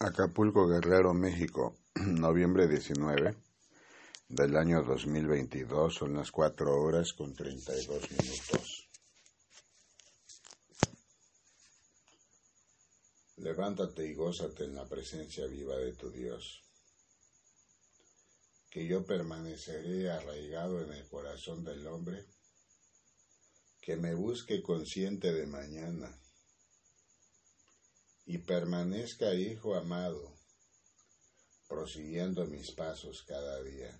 Acapulco, Guerrero, México, noviembre 19 del año 2022, son las 4 horas con 32 minutos. Levántate y gózate en la presencia viva de tu Dios, que yo permaneceré arraigado en el corazón del hombre, que me busque consciente de mañana y permanezca, Hijo amado, prosiguiendo mis pasos cada día.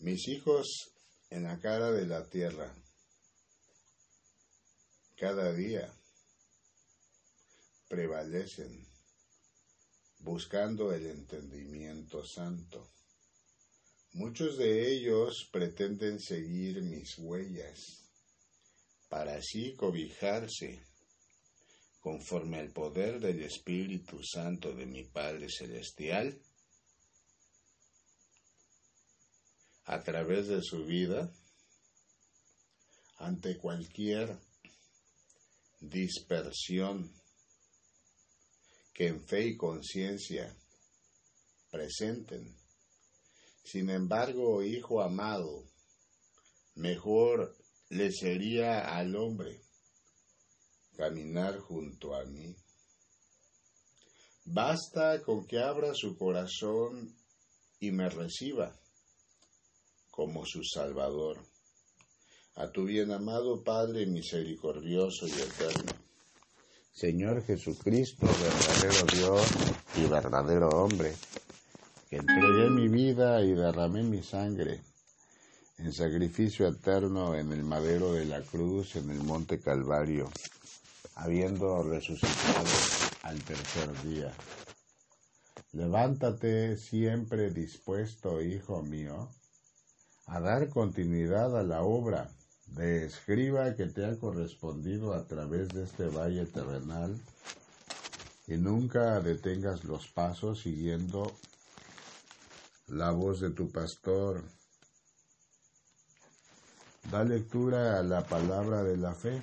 Mis hijos en la cara de la tierra, cada día prevalecen buscando el entendimiento santo. Muchos de ellos pretenden seguir mis huellas para así cobijarse conforme al poder del Espíritu Santo de mi Padre Celestial, a través de su vida, ante cualquier dispersión que en fe y conciencia presenten. Sin embargo, hijo amado, mejor le sería al hombre caminar junto a mí. Basta con que abra su corazón y me reciba como su Salvador. A tu bien amado Padre misericordioso y eterno. Señor Jesucristo, verdadero Dios y verdadero hombre, que entregué mi vida y derramé mi sangre en sacrificio eterno en el madero de la cruz en el monte Calvario habiendo resucitado al tercer día. Levántate siempre dispuesto, hijo mío, a dar continuidad a la obra de escriba que te ha correspondido a través de este valle terrenal y nunca detengas los pasos siguiendo la voz de tu pastor. Da lectura a la palabra de la fe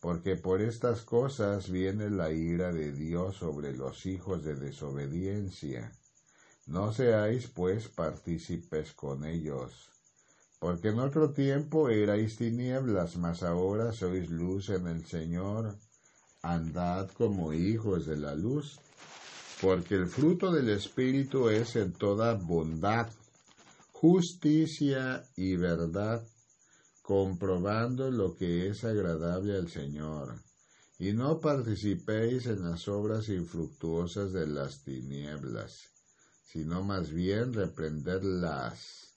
porque por estas cosas viene la ira de Dios sobre los hijos de desobediencia. No seáis pues partícipes con ellos, porque en otro tiempo erais tinieblas, mas ahora sois luz en el Señor. Andad como hijos de la luz, porque el fruto del Espíritu es en toda bondad, justicia y verdad comprobando lo que es agradable al Señor, y no participéis en las obras infructuosas de las tinieblas, sino más bien reprenderlas,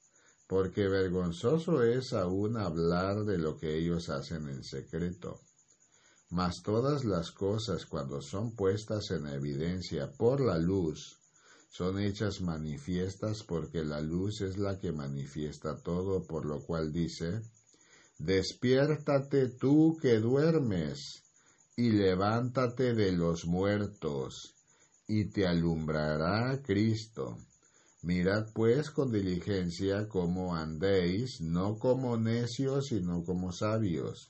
porque vergonzoso es aún hablar de lo que ellos hacen en secreto. Mas todas las cosas cuando son puestas en evidencia por la luz, son hechas manifiestas porque la luz es la que manifiesta todo, por lo cual dice, Despiértate tú que duermes, y levántate de los muertos, y te alumbrará Cristo. Mirad pues con diligencia cómo andéis, no como necios, sino como sabios,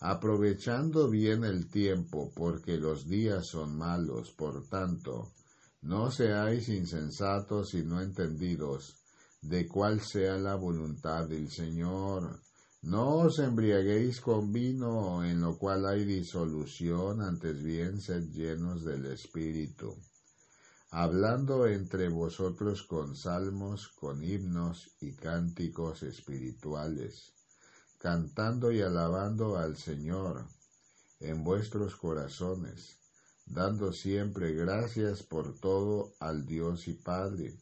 aprovechando bien el tiempo, porque los días son malos, por tanto, no seáis insensatos y no entendidos de cuál sea la voluntad del Señor no os embriaguéis con vino en lo cual hay disolución, antes bien sed llenos del Espíritu, hablando entre vosotros con salmos, con himnos y cánticos espirituales, cantando y alabando al Señor en vuestros corazones, dando siempre gracias por todo al Dios y Padre,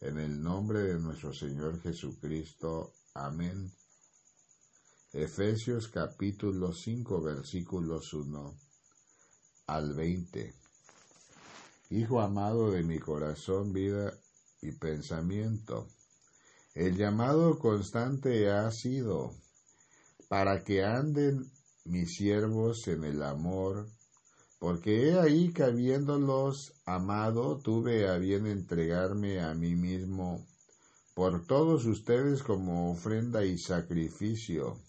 en el nombre de nuestro Señor Jesucristo. Amén. Efesios capítulo 5 versículos 1 al 20. Hijo amado de mi corazón, vida y pensamiento, el llamado constante ha sido para que anden mis siervos en el amor, porque he ahí que habiéndolos amado, tuve a bien entregarme a mí mismo por todos ustedes como ofrenda y sacrificio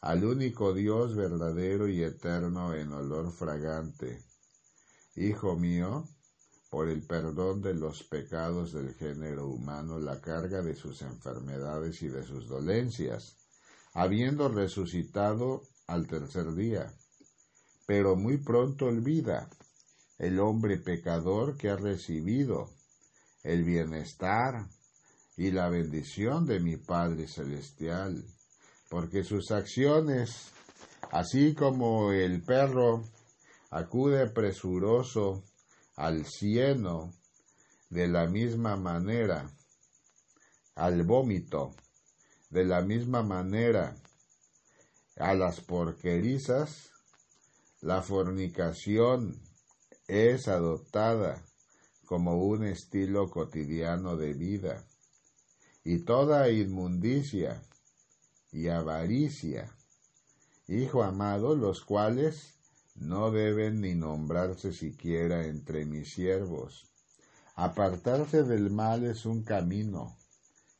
al único Dios verdadero y eterno en olor fragante. Hijo mío, por el perdón de los pecados del género humano, la carga de sus enfermedades y de sus dolencias, habiendo resucitado al tercer día. Pero muy pronto olvida el hombre pecador que ha recibido el bienestar y la bendición de mi Padre Celestial, porque sus acciones, así como el perro acude presuroso al cieno, de la misma manera, al vómito, de la misma manera, a las porquerizas, la fornicación es adoptada como un estilo cotidiano de vida. Y toda inmundicia y avaricia, hijo amado, los cuales no deben ni nombrarse siquiera entre mis siervos. Apartarse del mal es un camino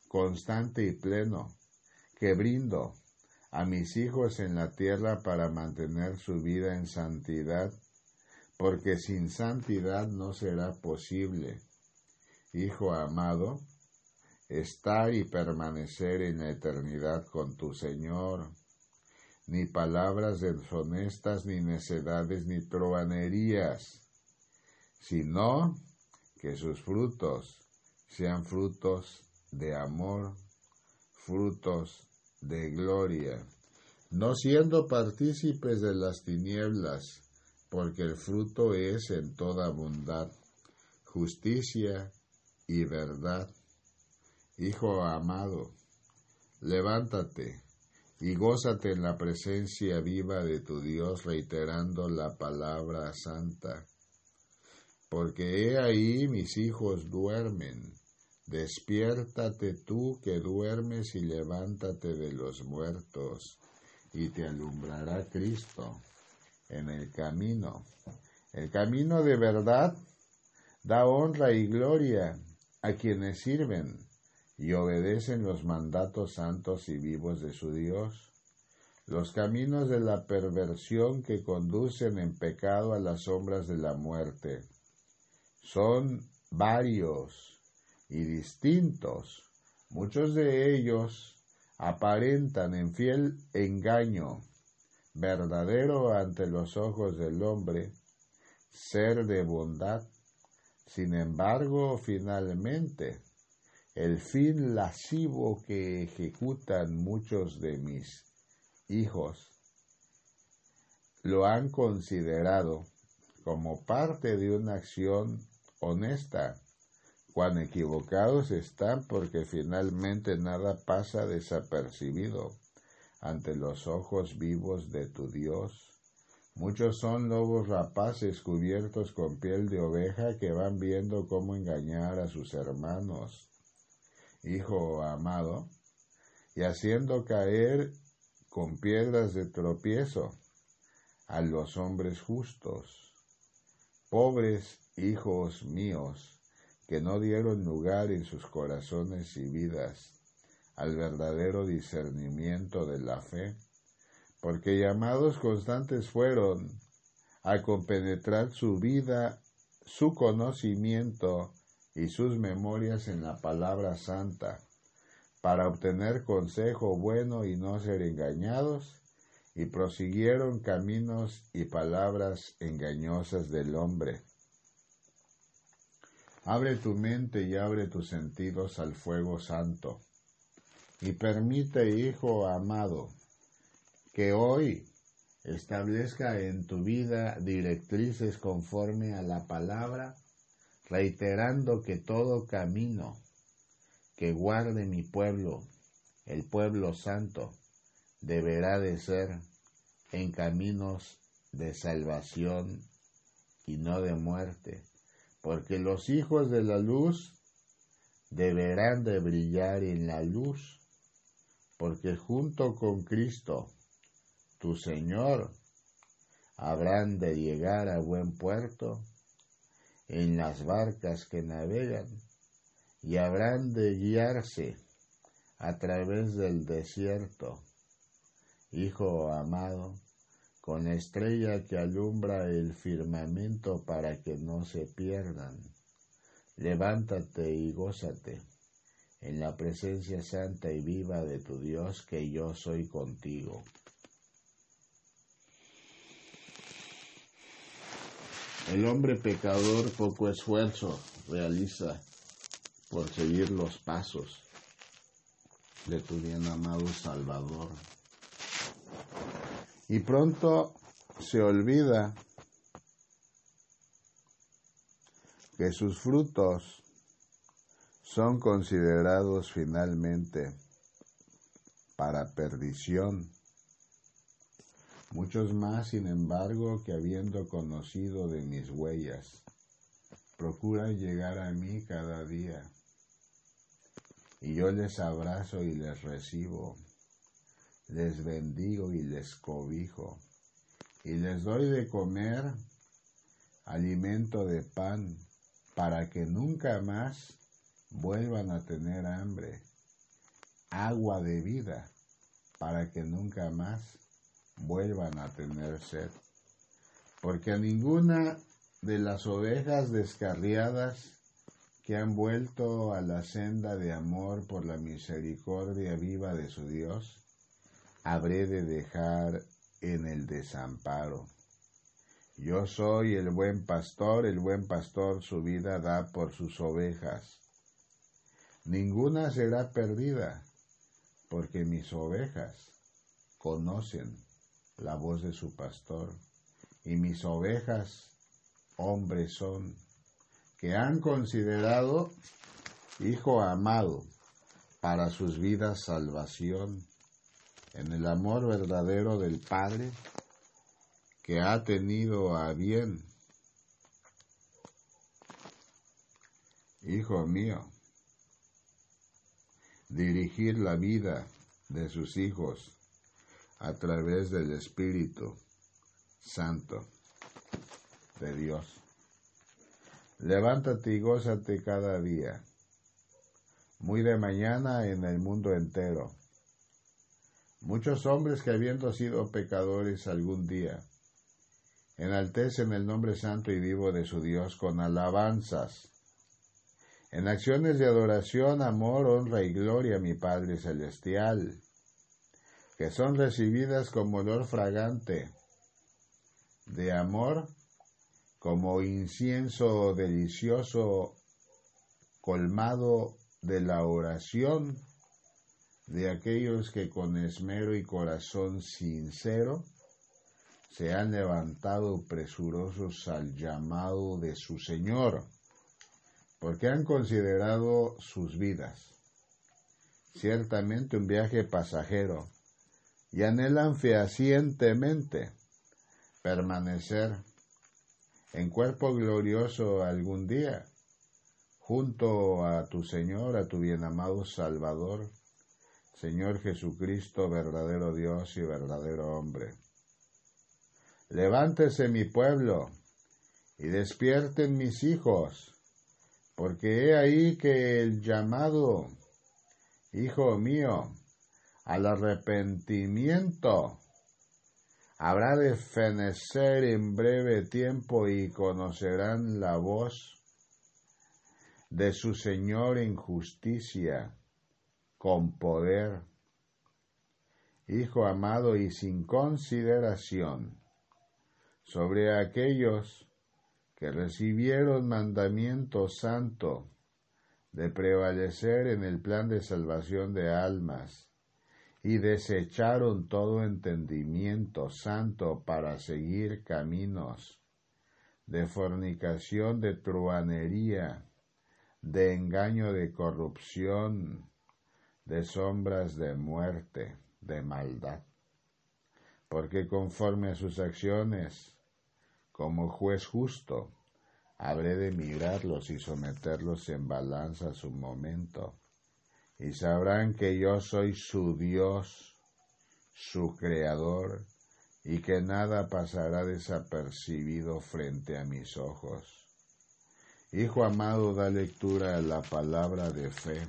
constante y pleno que brindo a mis hijos en la tierra para mantener su vida en santidad, porque sin santidad no será posible, Hijo amado, estar y permanecer en la eternidad con tu Señor. Ni palabras deshonestas, ni necedades, ni troanerías, sino que sus frutos sean frutos de amor, frutos de gloria, no siendo partícipes de las tinieblas, porque el fruto es en toda bondad, justicia y verdad. Hijo amado, levántate y gózate en la presencia viva de tu Dios reiterando la palabra santa, porque he ahí mis hijos duermen. Despiértate tú que duermes y levántate de los muertos, y te alumbrará Cristo en el camino. El camino de verdad da honra y gloria a quienes sirven y obedecen los mandatos santos y vivos de su Dios. Los caminos de la perversión que conducen en pecado a las sombras de la muerte son varios y distintos. Muchos de ellos aparentan en fiel engaño, verdadero ante los ojos del hombre, ser de bondad. Sin embargo, finalmente, el fin lascivo que ejecutan muchos de mis hijos lo han considerado como parte de una acción honesta cuán equivocados están porque finalmente nada pasa desapercibido ante los ojos vivos de tu Dios. Muchos son lobos rapaces cubiertos con piel de oveja que van viendo cómo engañar a sus hermanos. Hijo amado, y haciendo caer con piedras de tropiezo a los hombres justos. Pobres hijos míos, que no dieron lugar en sus corazones y vidas al verdadero discernimiento de la fe, porque llamados constantes fueron a compenetrar su vida, su conocimiento y sus memorias en la palabra santa, para obtener consejo bueno y no ser engañados, y prosiguieron caminos y palabras engañosas del hombre Abre tu mente y abre tus sentidos al fuego santo. Y permite, Hijo amado, que hoy establezca en tu vida directrices conforme a la palabra, reiterando que todo camino que guarde mi pueblo, el pueblo santo, deberá de ser en caminos de salvación y no de muerte, porque los hijos de la luz deberán de brillar en la luz, porque junto con Cristo, tu Señor, habrán de llegar a buen puerto en las barcas que navegan y habrán de guiarse a través del desierto. Hijo amado, con estrella que alumbra el firmamento para que no se pierdan. Levántate y gózate en la presencia santa y viva de tu Dios, que yo soy contigo. El hombre pecador poco esfuerzo realiza por seguir los pasos de tu bien amado Salvador. Y pronto se olvida que sus frutos son considerados finalmente para perdición. Muchos más, sin embargo, que habiendo conocido de mis huellas, procuran llegar a mí cada día. Y yo les abrazo y les recibo les bendigo y les cobijo, y les doy de comer alimento de pan, para que nunca más vuelvan a tener hambre, agua de vida, para que nunca más vuelvan a tener sed. Porque a ninguna de las ovejas descarriadas que han vuelto a la senda de amor por la misericordia viva de su Dios, habré de dejar en el desamparo. Yo soy el buen pastor, el buen pastor su vida da por sus ovejas. Ninguna será perdida, porque mis ovejas conocen la voz de su pastor, y mis ovejas hombres son, que han considerado hijo amado para sus vidas salvación en el amor verdadero del Padre que ha tenido a bien, Hijo mío, dirigir la vida de sus hijos a través del Espíritu Santo de Dios. Levántate y gózate cada día, muy de mañana en el mundo entero Muchos hombres que habiendo sido pecadores algún día, enaltecen el nombre santo y vivo de su Dios con alabanzas. En acciones de adoración, amor, honra y gloria, mi Padre Celestial, que son recibidas como olor fragante de amor, como incienso delicioso colmado de la oración de aquellos que con esmero y corazón sincero se han levantado presurosos al llamado de su Señor, porque han considerado sus vidas. Ciertamente un viaje pasajero y anhelan fehacientemente permanecer en cuerpo glorioso algún día junto a tu Señor, a tu bien amado Salvador, Señor Jesucristo, verdadero Dios y verdadero hombre. Levántese mi pueblo y despierten mis hijos, porque he ahí que el llamado, Hijo mío, al arrepentimiento. Habrá de fenecer en breve tiempo y conocerán la voz de su Señor en justicia con poder, Hijo amado y sin consideración, sobre aquellos que recibieron mandamiento santo de prevalecer en el plan de salvación de almas y desecharon todo entendimiento santo para seguir caminos de fornicación, de truanería, de engaño, de corrupción, de sombras de muerte, de maldad. Porque conforme a sus acciones, como juez justo, habré de mirarlos y someterlos en balanza a su momento, y sabrán que yo soy su Dios, su Creador, y que nada pasará desapercibido frente a mis ojos. Hijo amado, da lectura a la palabra de fe.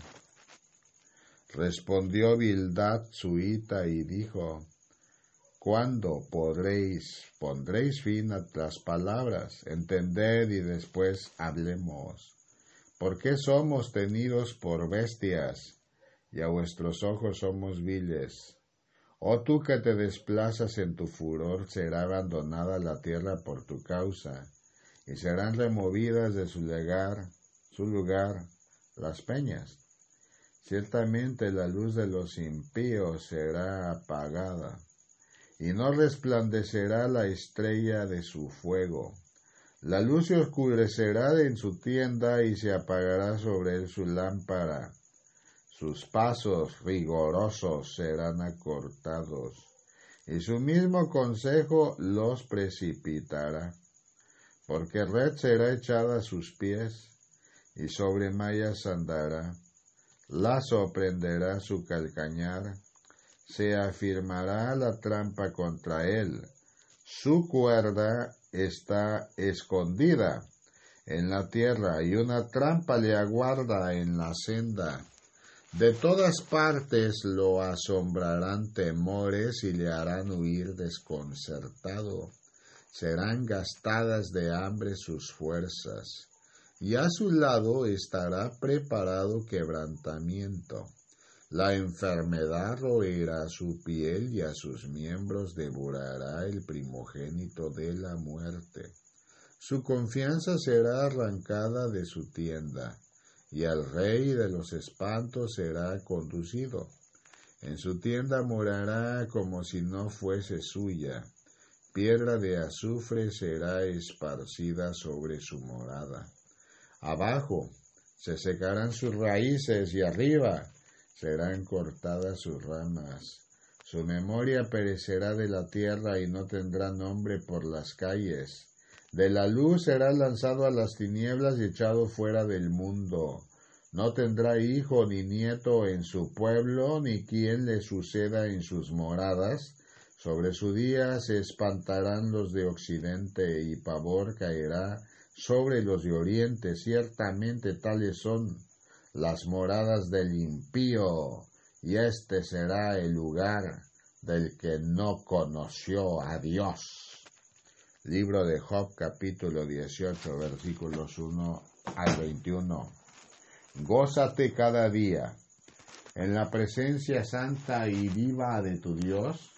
Respondió Bildad suita y dijo, ¿Cuándo podréis, pondréis fin a las palabras? Entended y después hablemos. ¿Por qué somos tenidos por bestias y a vuestros ojos somos viles? Oh tú que te desplazas en tu furor, será abandonada la tierra por tu causa, y serán removidas de su lugar, su lugar, las peñas. Ciertamente la luz de los impíos será apagada, y no resplandecerá la estrella de su fuego. La luz se oscurecerá en su tienda y se apagará sobre él su lámpara sus pasos rigorosos serán acortados, y su mismo consejo los precipitará, porque red será echada a sus pies, y sobre mallas andará, lazo prenderá su calcañar, se afirmará la trampa contra él, su cuerda está escondida en la tierra y una trampa le aguarda en la senda. De todas partes lo asombrarán temores y le harán huir desconcertado. Serán gastadas de hambre sus fuerzas, y a su lado estará preparado quebrantamiento. La enfermedad roerá su piel y a sus miembros devorará el primogénito de la muerte. Su confianza será arrancada de su tienda y al rey de los espantos será conducido. En su tienda morará como si no fuese suya. Piedra de azufre será esparcida sobre su morada. Abajo se secarán sus raíces y arriba serán cortadas sus ramas. Su memoria perecerá de la tierra y no tendrá nombre por las calles. De la luz será lanzado a las tinieblas y echado fuera del mundo. No tendrá hijo ni nieto en su pueblo, ni quien le suceda en sus moradas. Sobre su día se espantarán los de occidente y pavor caerá sobre los de oriente. Ciertamente tales son las moradas del impío, y este será el lugar del que no conoció a Dios. Libro de Job capítulo 18 versículos 1 al 21. Gózate cada día en la presencia santa y viva de tu Dios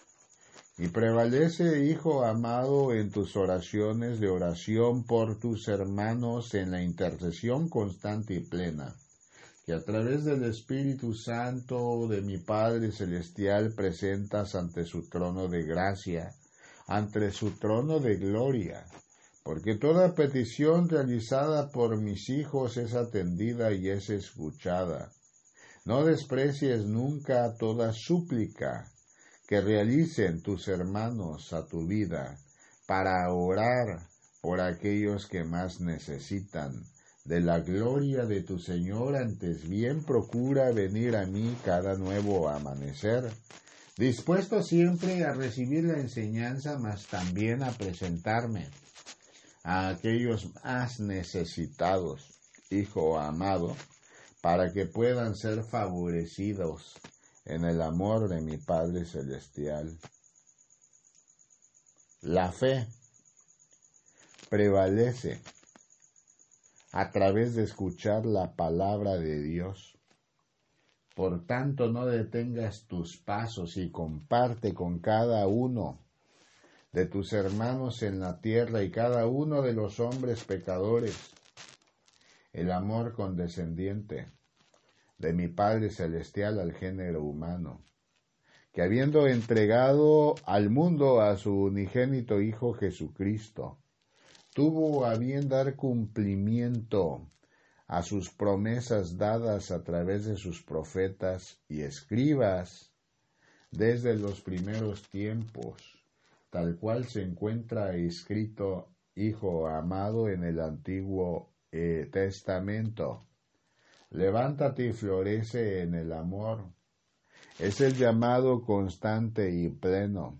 y prevalece, Hijo amado, en tus oraciones de oración por tus hermanos en la intercesión constante y plena, que a través del Espíritu Santo de mi Padre Celestial presentas ante su trono de gracia ante su trono de gloria, porque toda petición realizada por mis hijos es atendida y es escuchada. No desprecies nunca toda súplica que realicen tus hermanos a tu vida para orar por aquellos que más necesitan de la gloria de tu Señor, antes bien procura venir a mí cada nuevo amanecer dispuesto siempre a recibir la enseñanza, mas también a presentarme a aquellos más necesitados, hijo amado, para que puedan ser favorecidos en el amor de mi Padre Celestial. La fe prevalece a través de escuchar la palabra de Dios por tanto, no detengas tus pasos y comparte con cada uno de tus hermanos en la tierra y cada uno de los hombres pecadores, el amor condescendiente de mi Padre Celestial al género humano, que habiendo entregado al mundo a su unigénito Hijo Jesucristo, tuvo a bien dar cumplimiento a sus promesas dadas a través de sus profetas y escribas desde los primeros tiempos tal cual se encuentra escrito Hijo amado en el Antiguo eh, Testamento. Levántate y florece en el amor. Es el llamado constante y pleno.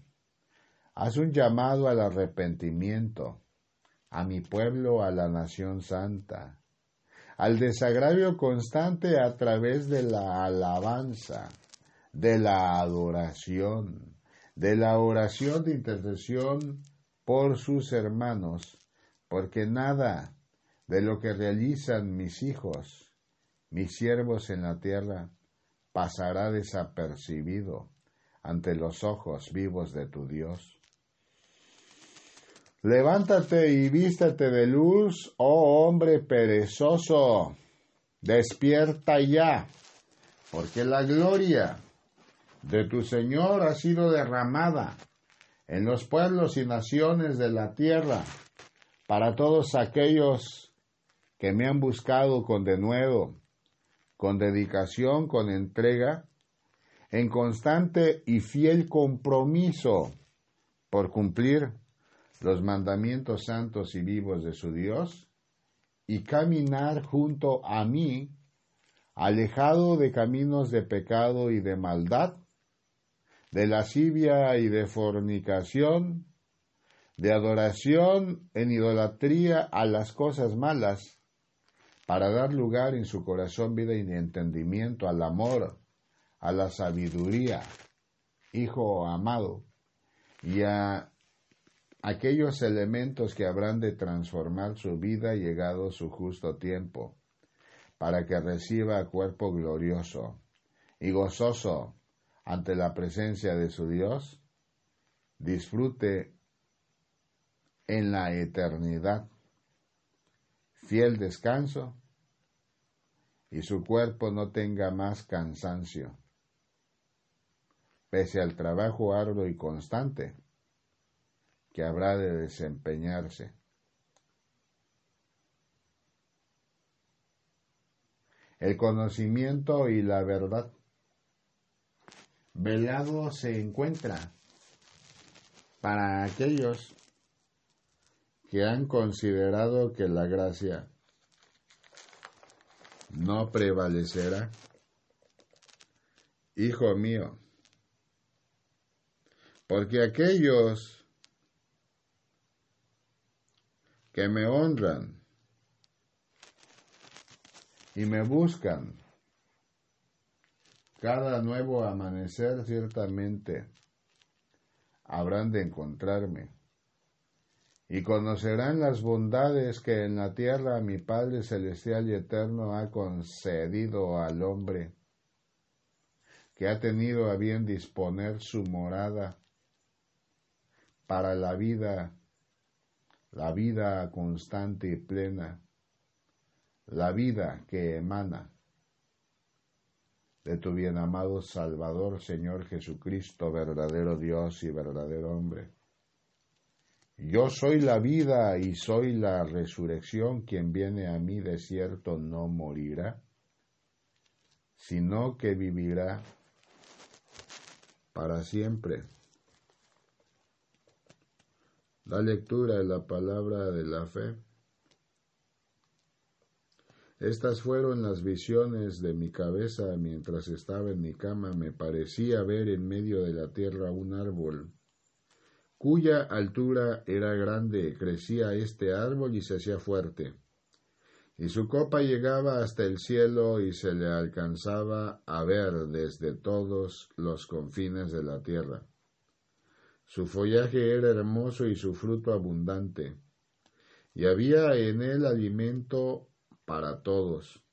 Haz un llamado al arrepentimiento, a mi pueblo, a la nación santa, al desagravio constante a través de la alabanza, de la adoración, de la oración de intercesión por sus hermanos, porque nada de lo que realizan mis hijos, mis siervos en la tierra, pasará desapercibido ante los ojos vivos de tu Dios. Levántate y vístate de luz, oh hombre perezoso, despierta ya, porque la gloria de tu Señor ha sido derramada en los pueblos y naciones de la tierra para todos aquellos que me han buscado con denuedo, con dedicación, con entrega, en constante y fiel compromiso por cumplir los mandamientos santos y vivos de su Dios y caminar junto a mí, alejado de caminos de pecado y de maldad, de lascivia y de fornicación, de adoración en idolatría a las cosas malas, para dar lugar en su corazón vida y entendimiento al amor, a la sabiduría, hijo amado, y a aquellos elementos que habrán de transformar su vida llegado su justo tiempo, para que reciba cuerpo glorioso y gozoso ante la presencia de su Dios, disfrute en la eternidad. Fiel descanso y su cuerpo no tenga más cansancio, pese al trabajo arduo y constante que habrá de desempeñarse. El conocimiento y la verdad velado se encuentra para aquellos que han considerado que la gracia no prevalecerá. Hijo mío, porque aquellos que me honran y me buscan. Cada nuevo amanecer ciertamente habrán de encontrarme y conocerán las bondades que en la tierra mi Padre Celestial y Eterno ha concedido al hombre, que ha tenido a bien disponer su morada para la vida, la vida constante y plena, la vida que emana de tu bien amado Salvador, Señor Jesucristo, verdadero Dios y verdadero hombre. Yo soy la vida y soy la resurrección, quien viene a mí de cierto no morirá, sino que vivirá para siempre. La lectura de la palabra de la fe. Estas fueron las visiones de mi cabeza mientras estaba en mi cama. Me parecía ver en medio de la tierra un árbol, cuya altura era grande. Crecía este árbol y se hacía fuerte. Y su copa llegaba hasta el cielo y se le alcanzaba a ver desde todos los confines de la tierra. Su follaje era hermoso y su fruto abundante, y había en él alimento para todos.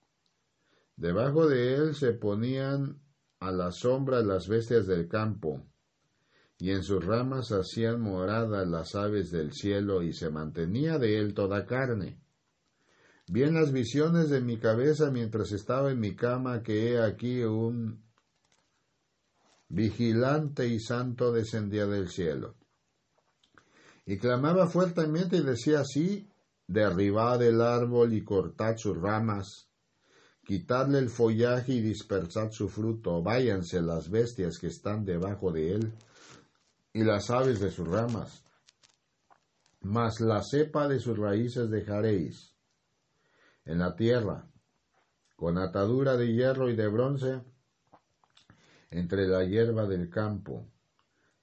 Debajo de él se ponían a la sombra las bestias del campo, y en sus ramas hacían morada las aves del cielo, y se mantenía de él toda carne. Vi en las visiones de mi cabeza mientras estaba en mi cama que he aquí un vigilante y santo descendía del cielo. Y clamaba fuertemente y decía así, derribad el árbol y cortad sus ramas, quitadle el follaje y dispersad su fruto, váyanse las bestias que están debajo de él y las aves de sus ramas, mas la cepa de sus raíces dejaréis en la tierra, con atadura de hierro y de bronce, entre la hierba del campo,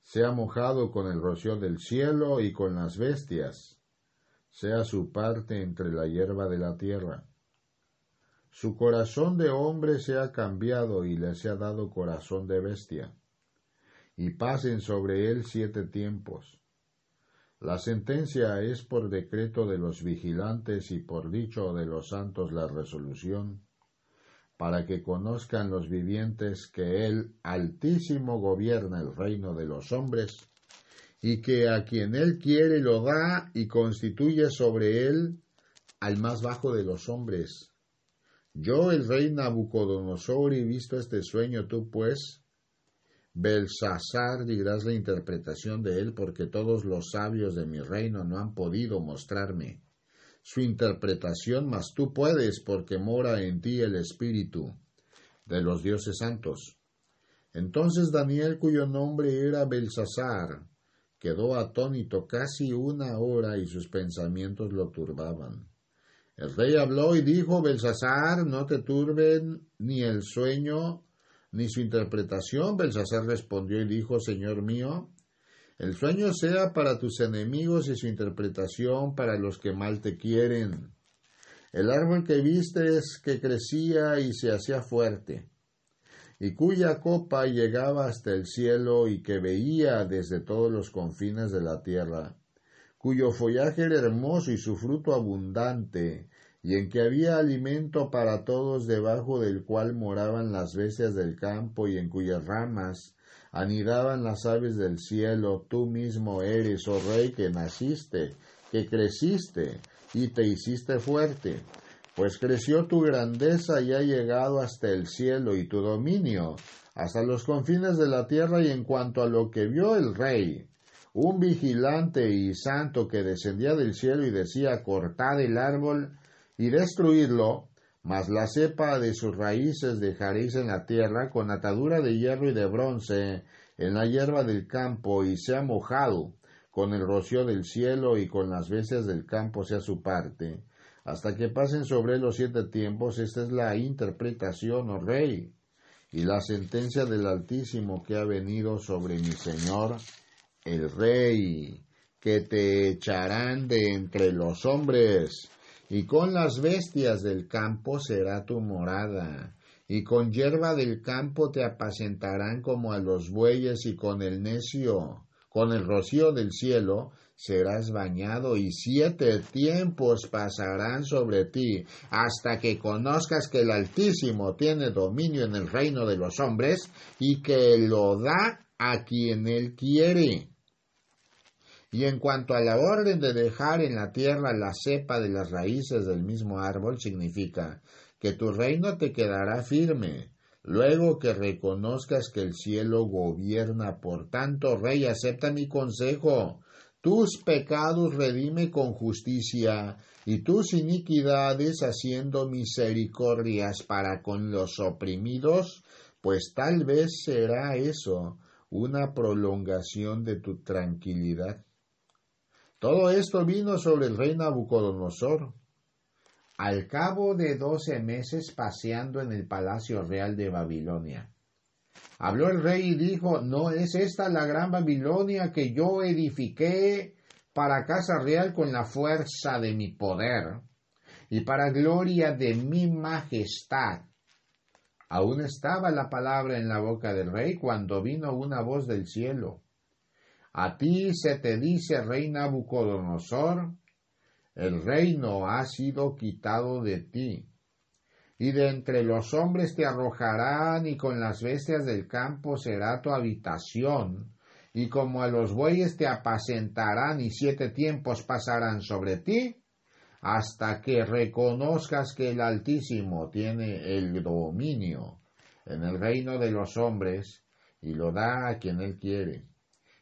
sea mojado con el rocío del cielo y con las bestias, sea su parte entre la hierba de la tierra. Su corazón de hombre se ha cambiado y le ha dado corazón de bestia, y pasen sobre él siete tiempos. La sentencia es por decreto de los vigilantes y por dicho de los santos la resolución, para que conozcan los vivientes que el Altísimo gobierna el reino de los hombres, y que a quien él quiere lo da y constituye sobre él al más bajo de los hombres. Yo, el rey Nabucodonosor, he visto este sueño, tú pues, Belsasar, dirás la interpretación de él, porque todos los sabios de mi reino no han podido mostrarme su interpretación, mas tú puedes, porque mora en ti el Espíritu de los dioses santos. Entonces Daniel, cuyo nombre era Belsasar, quedó atónito casi una hora y sus pensamientos lo turbaban. El rey habló y dijo, Belsasar, no te turben ni el sueño ni su interpretación. Belsasar respondió y dijo, Señor mío, el sueño sea para tus enemigos y su interpretación para los que mal te quieren. El árbol que viste es que crecía y se hacía fuerte, y cuya copa llegaba hasta el cielo y que veía desde todos los confines de la tierra, cuyo follaje era hermoso y su fruto abundante, y en que había alimento para todos debajo del cual moraban las bestias del campo y en cuyas ramas anidaban las aves del cielo, tú mismo eres, oh rey, que naciste, que creciste y te hiciste fuerte, pues creció tu grandeza y ha llegado hasta el cielo y tu dominio, hasta los confines de la tierra y en cuanto a lo que vio el rey, un vigilante y santo que descendía del cielo y decía cortad el árbol y destruidlo, mas la cepa de sus raíces dejaréis en la tierra con atadura de hierro y de bronce en la hierba del campo y sea mojado con el rocío del cielo y con las bestias del campo sea su parte, hasta que pasen sobre los siete tiempos, esta es la interpretación, oh rey, y la sentencia del Altísimo que ha venido sobre mi Señor, el rey, que te echarán de entre los hombres, y con las bestias del campo será tu morada, y con hierba del campo te apacentarán como a los bueyes, y con el necio, con el rocío del cielo, serás bañado, y siete tiempos pasarán sobre ti, hasta que conozcas que el Altísimo tiene dominio en el reino de los hombres, y que lo da a quien él quiere y en cuanto a la orden de dejar en la tierra la cepa de las raíces del mismo árbol, significa que tu reino te quedará firme, luego que reconozcas que el cielo gobierna. Por tanto, rey, acepta mi consejo. Tus pecados redime con justicia, y tus iniquidades haciendo misericordias para con los oprimidos, pues tal vez será eso una prolongación de tu tranquilidad. Todo esto vino sobre el rey Nabucodonosor. Al cabo de doce meses paseando en el palacio real de Babilonia. Habló el rey y dijo, ¿no es esta la gran Babilonia que yo edifiqué para casa real con la fuerza de mi poder y para gloria de mi majestad? Aún estaba la palabra en la boca del rey cuando vino una voz del cielo. A ti se te dice, rey Nabucodonosor, el reino ha sido quitado de ti, y de entre los hombres te arrojarán, y con las bestias del campo será tu habitación, y como a los bueyes te apacentarán y siete tiempos pasarán sobre ti, hasta que reconozcas que el Altísimo tiene el dominio en el reino de los hombres y lo da a quien él quiere.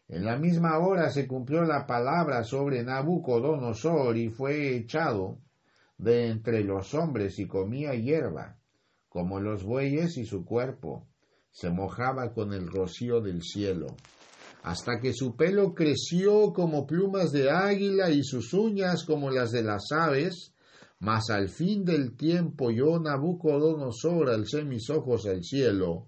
En la misma hora se cumplió la palabra sobre Nabucodonosor y fue echado de entre los hombres y comía hierba, como los bueyes y su cuerpo se mojaba con el rocío del cielo, hasta que su pelo creció como plumas de águila y sus uñas como las de las aves, mas al fin del tiempo yo Nabucodonosor alcé mis ojos al cielo,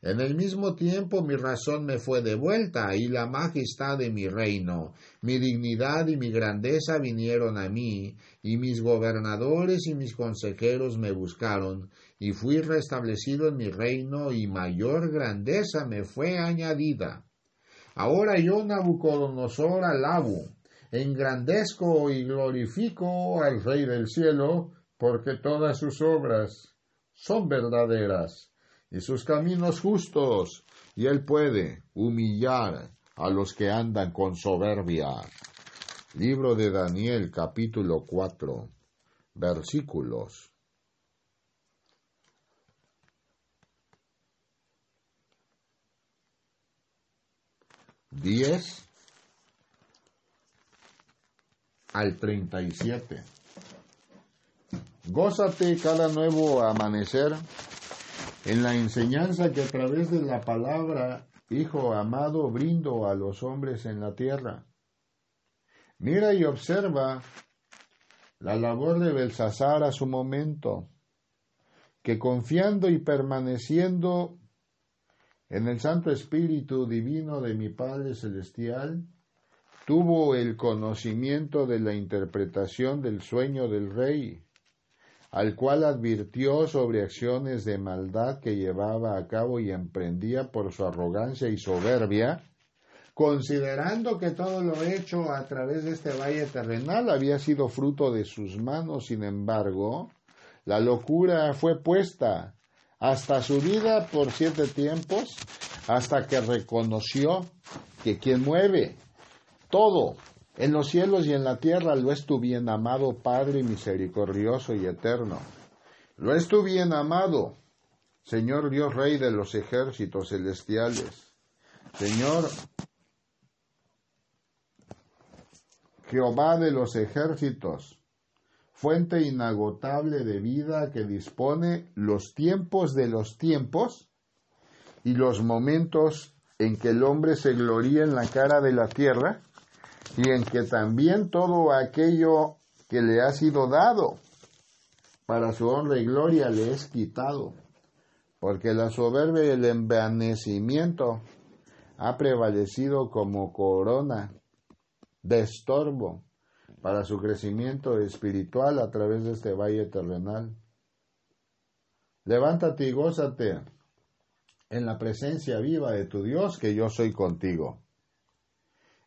En el mismo tiempo mi razón me fue devuelta y la majestad de mi reino, mi dignidad y mi grandeza vinieron a mí, y mis gobernadores y mis consejeros me buscaron, y fui restablecido en mi reino, y mayor grandeza me fue añadida. Ahora yo, Nabucodonosor, alabo, engrandezco y glorifico al Rey del cielo, porque todas sus obras son verdaderas y sus caminos justos, y él puede humillar a los que andan con soberbia. Libro de Daniel capítulo 4 versículos diez al treinta y siete. Gózate cada nuevo amanecer en la enseñanza que a través de la palabra, Hijo amado, brindo a los hombres en la tierra. Mira y observa la labor de Belsasar a su momento, que confiando y permaneciendo en el Santo Espíritu Divino de mi Padre Celestial, tuvo el conocimiento de la interpretación del sueño del Rey al cual advirtió sobre acciones de maldad que llevaba a cabo y emprendía por su arrogancia y soberbia, considerando que todo lo hecho a través de este valle terrenal había sido fruto de sus manos, sin embargo, la locura fue puesta hasta su vida por siete tiempos, hasta que reconoció que quien mueve todo en los cielos y en la tierra lo es tu bien amado Padre misericordioso y eterno. Lo es tu bien amado, Señor Dios Rey de los ejércitos celestiales. Señor Jehová de los ejércitos, fuente inagotable de vida que dispone los tiempos de los tiempos y los momentos en que el hombre se gloría en la cara de la tierra y en que también todo aquello que le ha sido dado para su honra y gloria le es quitado, porque la soberbia y el envanecimiento ha prevalecido como corona de estorbo para su crecimiento espiritual a través de este valle terrenal. Levántate y gózate en la presencia viva de tu Dios, que yo soy contigo.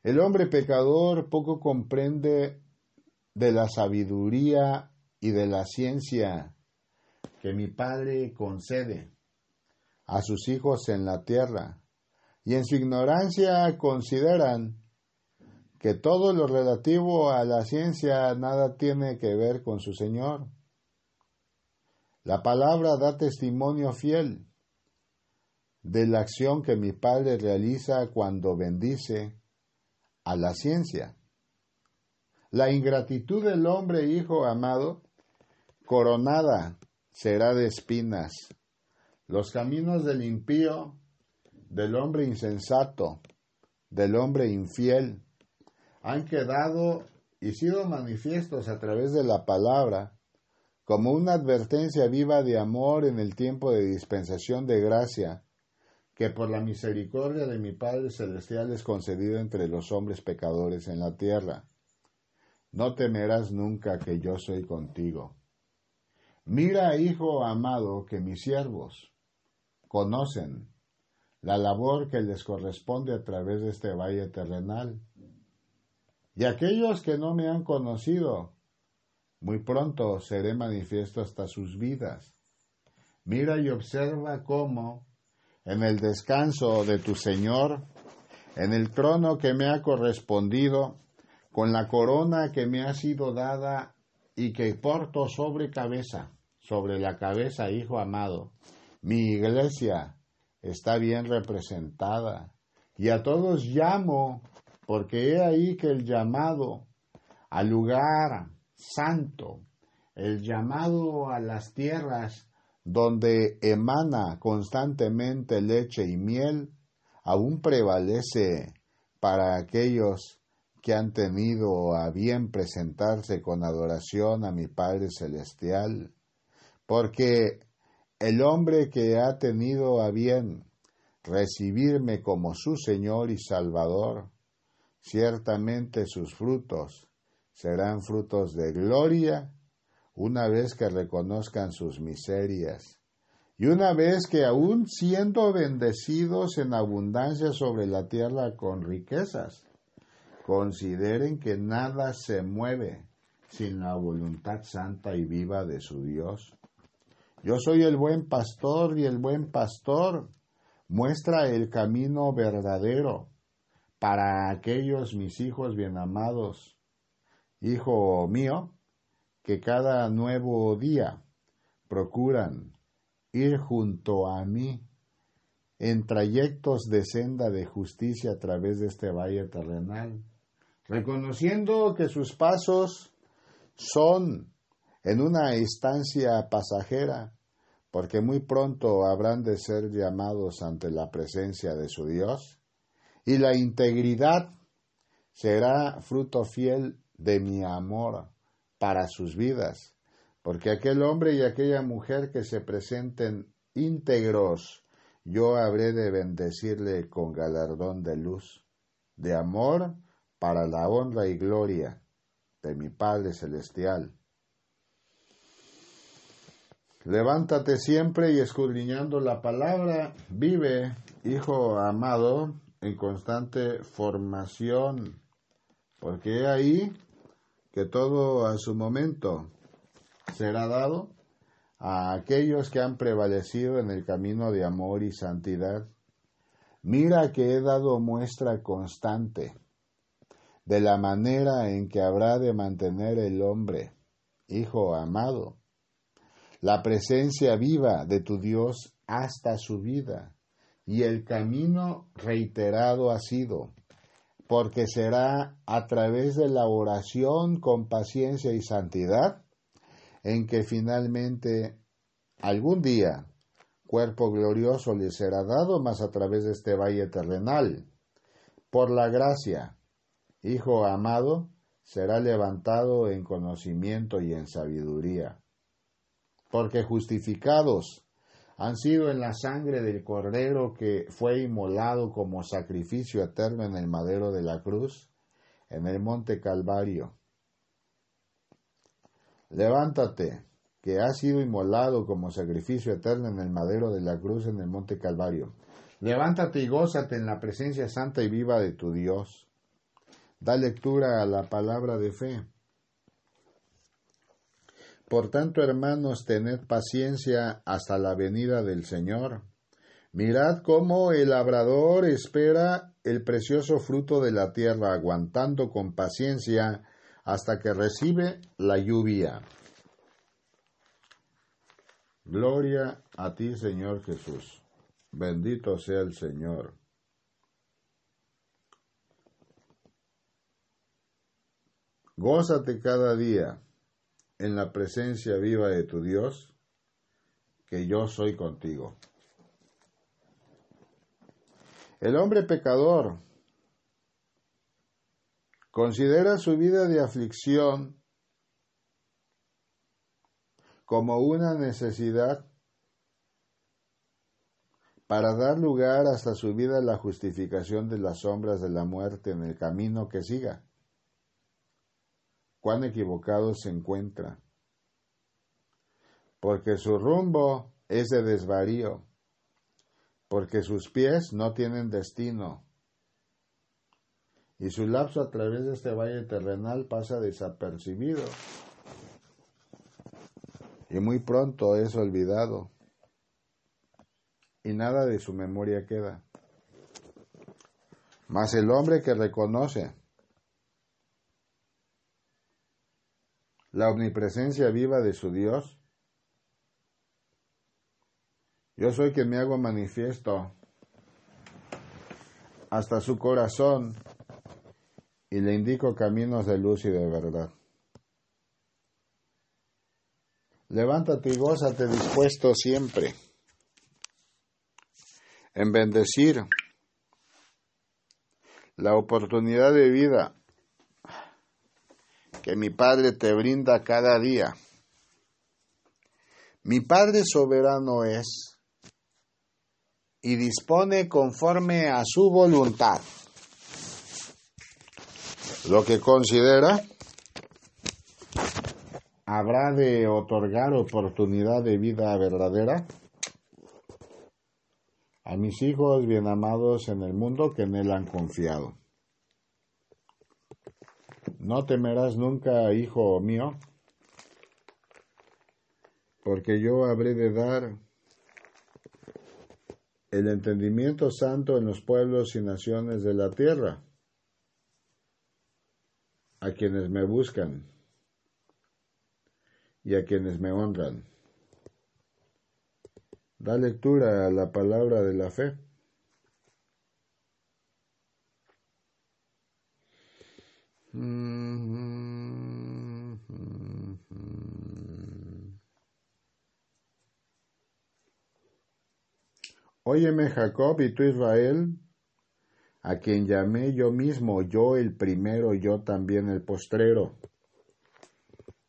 El hombre pecador poco comprende de la sabiduría y de la ciencia que mi Padre concede a sus hijos en la tierra, y en su ignorancia consideran que todo lo relativo a la ciencia nada tiene que ver con su Señor. La palabra da testimonio fiel de la acción que mi Padre realiza cuando bendice a la ciencia. La ingratitud del hombre, hijo amado, coronada será de espinas. Los caminos del impío, del hombre insensato, del hombre infiel, han quedado y sido manifiestos a través de la palabra como una advertencia viva de amor en el tiempo de dispensación de gracia que por la misericordia de mi Padre Celestial es concedido entre los hombres pecadores en la tierra. No temerás nunca que yo soy contigo. Mira, hijo amado, que mis siervos conocen la labor que les corresponde a través de este valle terrenal. Y aquellos que no me han conocido, muy pronto seré manifiesto hasta sus vidas. Mira y observa cómo, en el descanso de tu Señor, en el trono que me ha correspondido, con la corona que me ha sido dada y que porto sobre cabeza, sobre la cabeza, hijo amado, mi iglesia está bien representada. Y a todos llamo, porque he ahí que el llamado al lugar santo, el llamado a las tierras donde emana constantemente leche y miel, aún prevalece para aquellos que han tenido a bien presentarse con adoración a mi Padre Celestial, porque el hombre que ha tenido a bien recibirme como su Señor y Salvador, ciertamente sus frutos serán frutos de gloria una vez que reconozcan sus miserias y una vez que aún siendo bendecidos en abundancia sobre la tierra con riquezas, consideren que nada se mueve sin la voluntad santa y viva de su Dios. Yo soy el buen pastor y el buen pastor muestra el camino verdadero para aquellos mis hijos bien amados. Hijo mío, que cada nuevo día procuran ir junto a mí en trayectos de senda de justicia a través de este valle terrenal, reconociendo que sus pasos son en una estancia pasajera, porque muy pronto habrán de ser llamados ante la presencia de su Dios, y la integridad será fruto fiel de mi amor para sus vidas, porque aquel hombre y aquella mujer que se presenten íntegros, yo habré de bendecirle con galardón de luz, de amor, para la honra y gloria de mi Padre Celestial. Levántate siempre y escudriñando la palabra, vive, hijo amado, en constante formación, porque ahí que todo a su momento será dado a aquellos que han prevalecido en el camino de amor y santidad. Mira que he dado muestra constante de la manera en que habrá de mantener el hombre, hijo amado, la presencia viva de tu Dios hasta su vida, y el camino reiterado ha sido porque será a través de la oración con paciencia y santidad en que finalmente algún día cuerpo glorioso le será dado más a través de este valle terrenal. Por la gracia, Hijo amado, será levantado en conocimiento y en sabiduría. Porque justificados han sido en la sangre del Cordero que fue inmolado como sacrificio eterno en el madero de la cruz, en el monte Calvario. Levántate, que has sido inmolado como sacrificio eterno en el madero de la cruz en el monte Calvario. Levántate y gózate en la presencia santa y viva de tu Dios. Da lectura a la palabra de fe. Por tanto, hermanos, tened paciencia hasta la venida del Señor. Mirad cómo el labrador espera el precioso fruto de la tierra, aguantando con paciencia hasta que recibe la lluvia. Gloria a ti, Señor Jesús. Bendito sea el Señor. Gózate cada día en la presencia viva de tu Dios, que yo soy contigo. El hombre pecador considera su vida de aflicción como una necesidad para dar lugar hasta su vida a la justificación de las sombras de la muerte en el camino que siga. Cuán equivocado se encuentra, porque su rumbo es de desvarío, porque sus pies no tienen destino, y su lapso a través de este valle terrenal pasa desapercibido, y muy pronto es olvidado. Y nada de su memoria queda. Mas el hombre que reconoce la omnipresencia viva de su Dios, yo soy quien me hago manifiesto hasta su corazón y le indico caminos de luz y de verdad. Levántate y gózate dispuesto siempre en bendecir la oportunidad de vida que mi Padre te brinda cada día. Mi Padre soberano es y dispone conforme a su voluntad. Lo que considera habrá de otorgar oportunidad de vida verdadera a mis hijos bien amados en el mundo que en él han confiado. No temerás nunca, hijo mío, porque yo habré de dar el entendimiento santo en los pueblos y naciones de la tierra, a quienes me buscan y a quienes me honran. Da lectura a la palabra de la fe. Óyeme Jacob y tú Israel, a quien llamé yo mismo, yo el primero, yo también el postrero.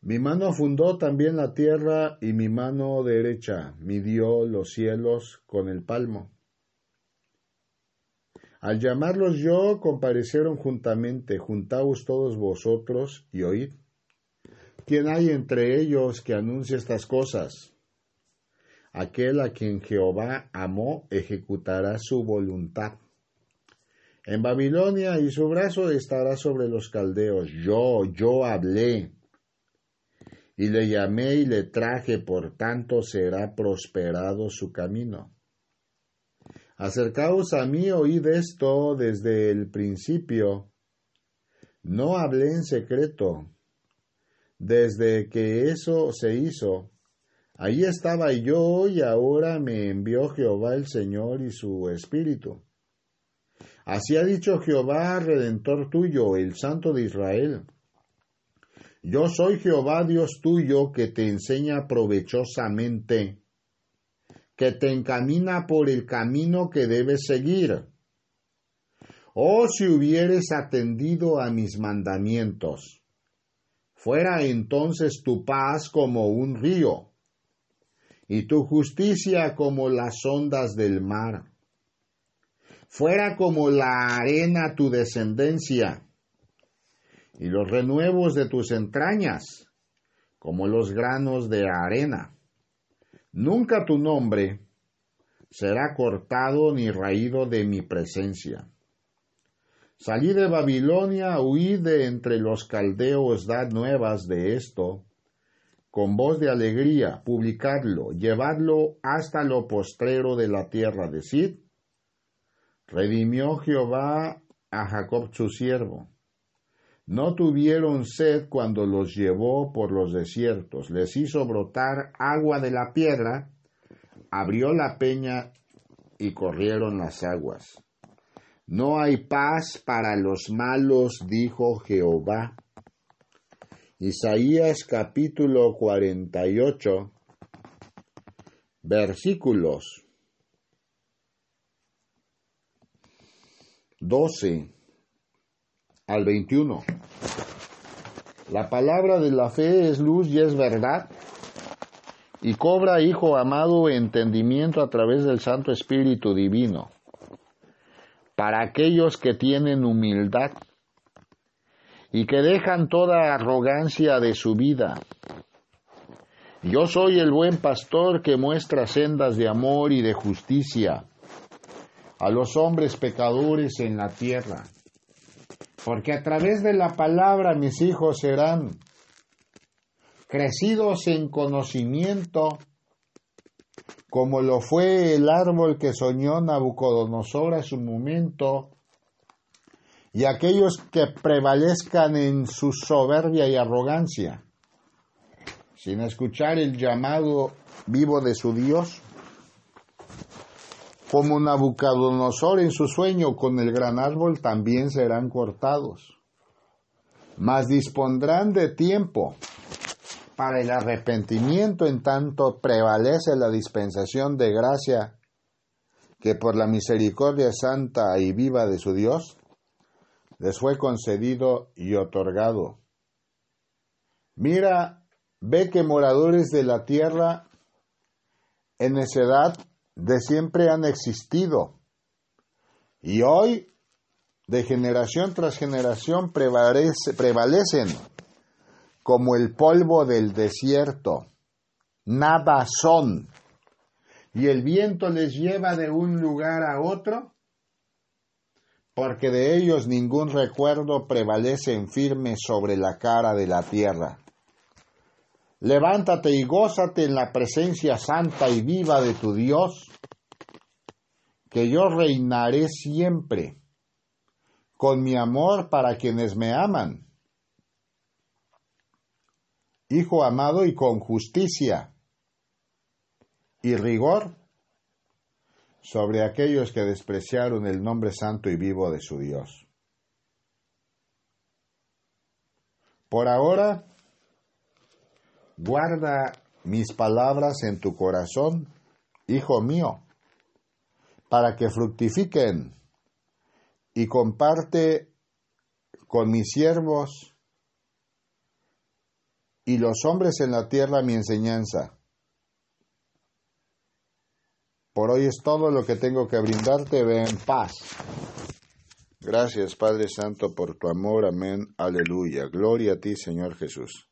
Mi mano fundó también la tierra y mi mano derecha midió los cielos con el palmo. Al llamarlos yo, comparecieron juntamente, juntaos todos vosotros y oíd. ¿Quién hay entre ellos que anuncie estas cosas? Aquel a quien Jehová amó ejecutará su voluntad. En Babilonia y su brazo estará sobre los caldeos. Yo, yo hablé y le llamé y le traje, por tanto será prosperado su camino. Acercaos a mí, oíd esto desde el principio. No hablé en secreto. Desde que eso se hizo, allí estaba yo y ahora me envió Jehová el Señor y su Espíritu. Así ha dicho Jehová, Redentor tuyo, el Santo de Israel. Yo soy Jehová Dios tuyo que te enseña provechosamente, que te encamina por el camino que debes seguir. Oh, si hubieres atendido a mis mandamientos, fuera entonces tu paz como un río, y tu justicia como las ondas del mar. Fuera como la arena tu descendencia, y los renuevos de tus entrañas, como los granos de arena. Nunca tu nombre será cortado ni raído de mi presencia. Salí de Babilonia, huí de entre los caldeos, dad nuevas de esto, con voz de alegría, publicadlo, llevadlo hasta lo postrero de la tierra de Sid. Redimió Jehová a Jacob su siervo no tuvieron sed cuando los llevó por los desiertos, les hizo brotar agua de la piedra, abrió la peña y corrieron las aguas. No hay paz para los malos, dijo Jehová. Isaías capítulo 48, versículos 12 al 21. La palabra de la fe es luz y es verdad. y cobra, hijo amado, entendimiento a través del Santo Espíritu Divino. Para aquellos que tienen humildad y que dejan toda arrogancia de su vida. Yo soy el buen pastor que muestra sendas de amor y de justicia a los hombres pecadores en la tierra. Porque a través de la palabra mis hijos serán crecidos en conocimiento, como lo fue el árbol que soñó Nabucodonosor a su momento, y aquellos que prevalezcan en su soberbia y arrogancia, sin escuchar el llamado vivo de su Dios, como Nabucodonosor en su sueño con el gran árbol, también serán cortados, mas dispondrán de tiempo para el arrepentimiento en tanto prevalece la dispensación de gracia que por la misericordia santa y viva de su Dios les fue concedido y otorgado. Mira, ve que moradores de la tierra en necedad de siempre han existido y hoy de generación tras generación prevalecen como el polvo del desierto. Nada son. Y el viento les lleva de un lugar a otro, porque de ellos ningún recuerdo prevalece en firme sobre la cara de la tierra. Levántate y gózate en la presencia santa y viva de tu Dios, que yo reinaré siempre con mi amor para quienes me aman Hijo amado y con justicia y rigor sobre aquellos que despreciaron el nombre santo y vivo de su Dios. Por ahora, guarda mis palabras en tu corazón, hijo mío, para que fructifiquen y comparte con mis siervos y los hombres en la tierra mi enseñanza. Por hoy es todo lo que tengo que brindarte. Ve en paz. Gracias, Padre Santo, por tu amor. Amén. Aleluya. Gloria a ti, Señor Jesús.